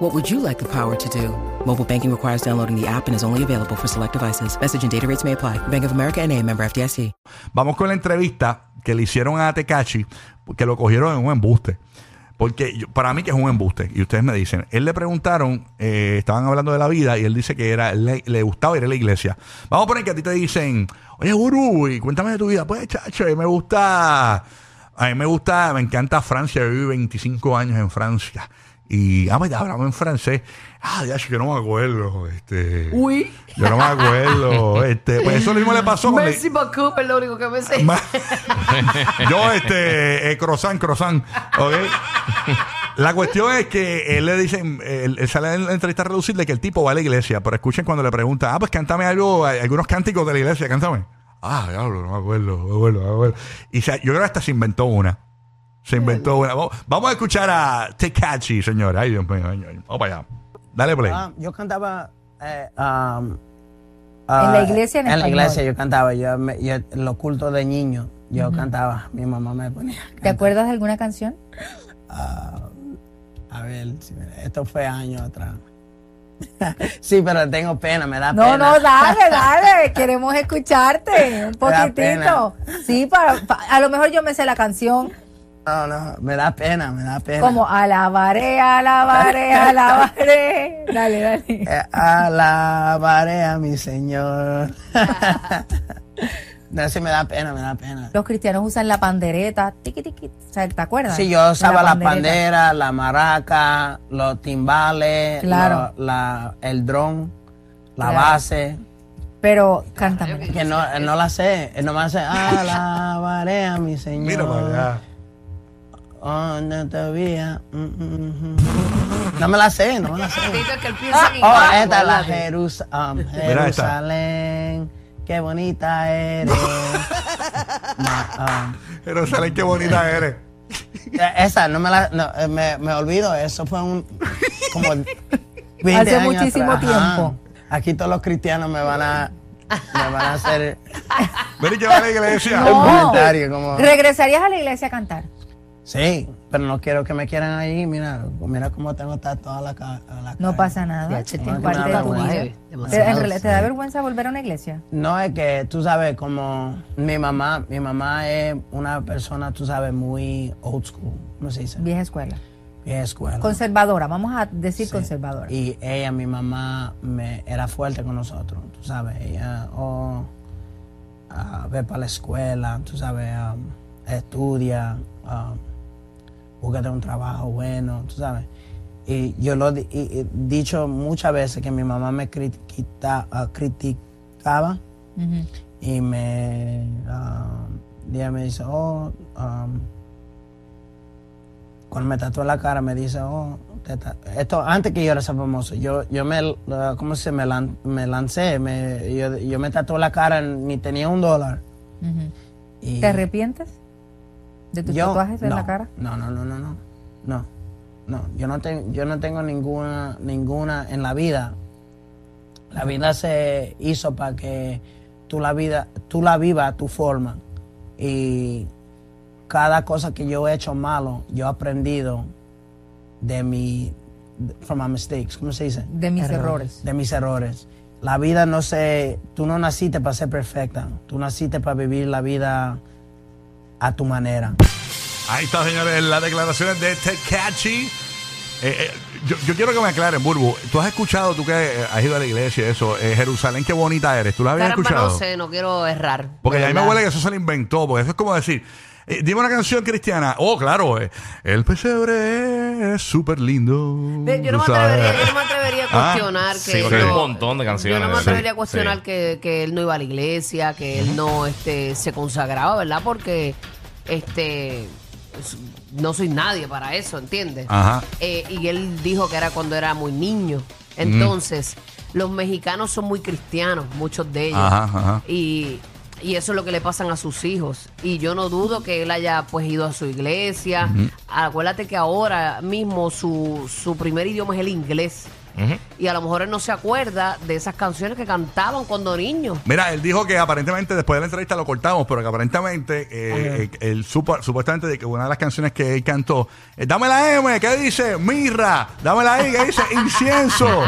What would you like the power to do? Mobile banking requires downloading the app and is only available for select devices. Message and data rates may apply. Bank of America and a member FDIC. Vamos con la entrevista que le hicieron a Tecachi, que lo cogieron en un embuste. Porque yo- para mí que es un embuste. Y ustedes me dicen, él le preguntaron, eh, estaban hablando de la vida y él dice que era le, le gustaba ir a la iglesia. Vamos a poner que a ti te dicen, oye, Guru, y cuéntame de tu vida. Pues, chacho, me gusta, a mí me gusta, me encanta Francia. Yo viví 25 años en Francia. Y, ah, hablamos en francés. Ah, ya, yo no me acuerdo. Este, Uy. Yo no me acuerdo. Este, pues eso mismo le pasó con Merci beaucoup, es lo único que me sé. Yo, este, eh, croissant, croissant. ¿ok? La cuestión es que él le dicen, él, él sale en la entrevista reducirle que el tipo va a la iglesia, pero escuchen cuando le pregunta, ah, pues cántame algo, algunos cánticos de la iglesia, cántame. Ah, diablo, no me acuerdo, no me acuerdo, no me acuerdo. Y se- yo creo que hasta se inventó una. Se inventó una. Vamos, a escuchar a Tecachi, señora. Ay, Dios mío. ay, ay. Vamos para allá. Dale play. Ah, yo cantaba eh, um, En ah, la iglesia en la español. iglesia yo cantaba. Yo, yo- en los cultos de niños yo cantaba. Mi mamá me ponía. ¿Te acuerdas de alguna canción? A ver, si me- esto fue años atrás. sí, pero tengo pena, me da No, pena. no, dale, dale. Queremos escucharte un poquitito. Sí, para, pa- a lo mejor yo me sé la canción. No, no, me da pena, me da pena. Como alabaré, alabaré, alabaré. Dale, dale. Eh, alabaré a mi Señor. no, sí me da pena, me da pena. Los cristianos usan la pandereta. Tiqui, tiqui. O sea, ¿Te acuerdas? Sí, yo usaba la pandereta. pandera, la maraca, los timbales, Claro. lo- la, el dron, la Claro. base. Pero cántame. Que no, no la sé, no me hace alabaré a mi Señor. Mira para allá. ¿Dónde te veía? Mm, mm, mm. No me la sé, no me la sé. En Oh, esta es la. Jerus- um. Jerusalén. Qué bonita eres. Ma- um, Jerusalén, qué bonita eres. eh, esa, no me la. No, eh, me, me olvido, eso fue un. Como 20 Hace años muchísimo atrás. Ajá. tiempo. Aquí todos los cristianos me van a. Me van a hacer Ven y que va a la iglesia. un comentario como. ¿Regresarías a la iglesia a cantar? Sí, pero no quiero que me quieran ahí. Mira, mira cómo tengo toda la, la No cara. pasa nada. Parte de tu vida. ¿Te, demasiado, en realidad, ¿te da vergüenza volver a una iglesia? No es que tú sabes como mi mamá, mi mamá es una persona, tú sabes, muy old school, ¿cómo se dice? Vieja escuela. Vieja escuela. Conservadora, vamos a decir Sí. conservadora. Y ella, mi mamá, me, era fuerte con nosotros, tú sabes. Ella, oh, ah, ve para la escuela, tú sabes, um, estudia, búscate un trabajo bueno, tú sabes. Y yo lo he dicho muchas veces que mi mamá me critiquita- ah, criticaba y me, um, ella me dice, oh, um, cuando me tatuó la cara me dice, oh, esto antes que yo era famoso, yo, yo me, uh, ¿cómo se me, lan- me lancé? Me, yo, yo me tatué la cara, ni tenía un dólar. Y ¿Te arrepientes de tus yo- tatuajes en no, la cara? No, no, no, no, no, no, no, yo no, tengo yo no tengo ninguna, ninguna en la vida. La vida se hizo para que tú la vida, tú la vivas a tu forma. Y cada cosa que yo he hecho malo, yo he aprendido de mi, from my mistakes, ¿cómo se dice? De mis errores. de mis errores. La vida no se, tú no naciste para ser perfecta, tú naciste para vivir la vida a tu manera. Ahí está, señores, las declaraciones de Tecachi. Eh, eh, yo, yo quiero que me aclaren, Burbu. Tú has escuchado, tú que eh, has ido a la iglesia, y eso, eh, Jerusalén, qué bonita eres. ¿Tú la habías Caramba, escuchado? no sé, no quiero errar. Porque a mí me huele que eso se lo inventó, porque eso es como decir, eh, dime una canción cristiana. Oh, claro, eh, el pesebre es súper lindo. Yo no, me sabes. atrevería, yo no me atrevería a Ah, cuestionar sí, que porque él hay no- un montón de canciones. Yo no me Sí, atrevería a cuestionar sí. que, que él no iba a la iglesia, que él no este, se consagraba, ¿verdad? Porque este s- no soy nadie para eso, ¿entiendes? Ajá. Eh, y él dijo que era cuando era muy niño. Entonces, los mexicanos son muy cristianos, muchos de ellos. Ajá, ajá. Y Y eso es lo que le pasan a sus hijos. Y yo no dudo que él haya pues ido a su iglesia. Acuérdate que ahora mismo su, su primer idioma es el inglés. Y a lo mejor él no se acuerda de esas canciones que cantaban cuando niño. Mira, él dijo que aparentemente después de la entrevista lo cortamos, pero que aparentemente eh, eh, él supo- supuestamente de que una de las canciones que él cantó, eh, dame la M, ¿qué dice? Mirra, dame la I, ¿qué dice? Incienso.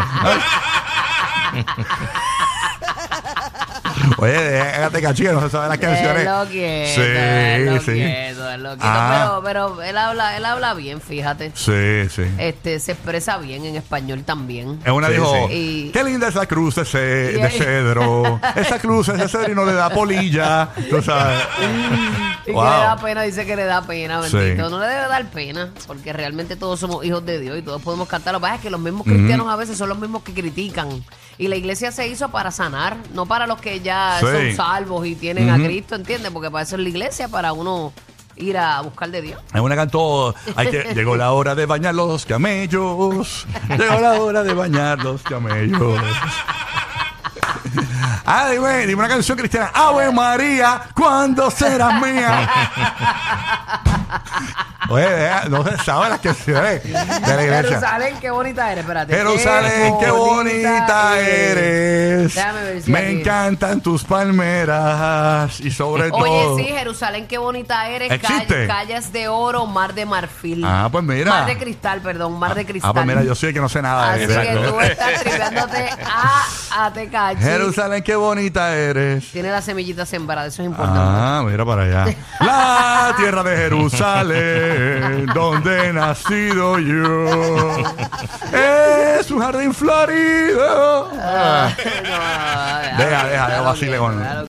Oye, déjate cachillo, no se sabe las canciones. Lo quieto, Sí, lo sí. quieto, Ah. Pero, pero él habla, él habla bien, fíjate. Sí, sí. Este, se expresa bien en español también. Es una Sí, dijo, sí. Y- qué linda esa cruz de, ce- cedro. Esa cruz es de cedro y no le da polilla. Tú sabes. Y Wow. que le da pena, dice que le da pena, Sí. bendito. No le debe dar pena, porque realmente todos somos hijos de Dios y todos podemos cantar. Lo que pasa es que los mismos cristianos a veces son los mismos que critican. Y la iglesia se hizo para sanar, no para los que ya Sí. son salvos y tienen a. Cristo, ¿entiendes? Porque para eso es la iglesia, para uno ir a buscar de Dios. Es una cantó, llegó la hora de bañar los camellos. Llegó la hora de bañar los camellos. Ah, dime, dime una canción cristiana. Ave María, ¿cuándo serás mía? Oye, deja- no se sabe las canciones de la iglesia. Jerusalén, qué bonita eres, espérate. Jerusalén, qué bonita eres. Déjame ver si Me aquí- encantan tus palmeras y sobre todo. Oye, sí, Jerusalén, qué bonita eres. Calle- calles de oro, mar de marfil. Ah, pues mira. Mar de cristal, perdón, mar de cristal. Ah, pues mira, yo sé que no sé nada de Así que eso. tú estás tripeándote a, a Tecachi. Jerusalén, qué bonita eres. Tiene la semillita sembrada, eso es importante. Ah, mira para allá. La tierra de Jerusalén, donde he nacido yo. Es un jardín florido. Ah, no, no, Deja, deja, deja déjalo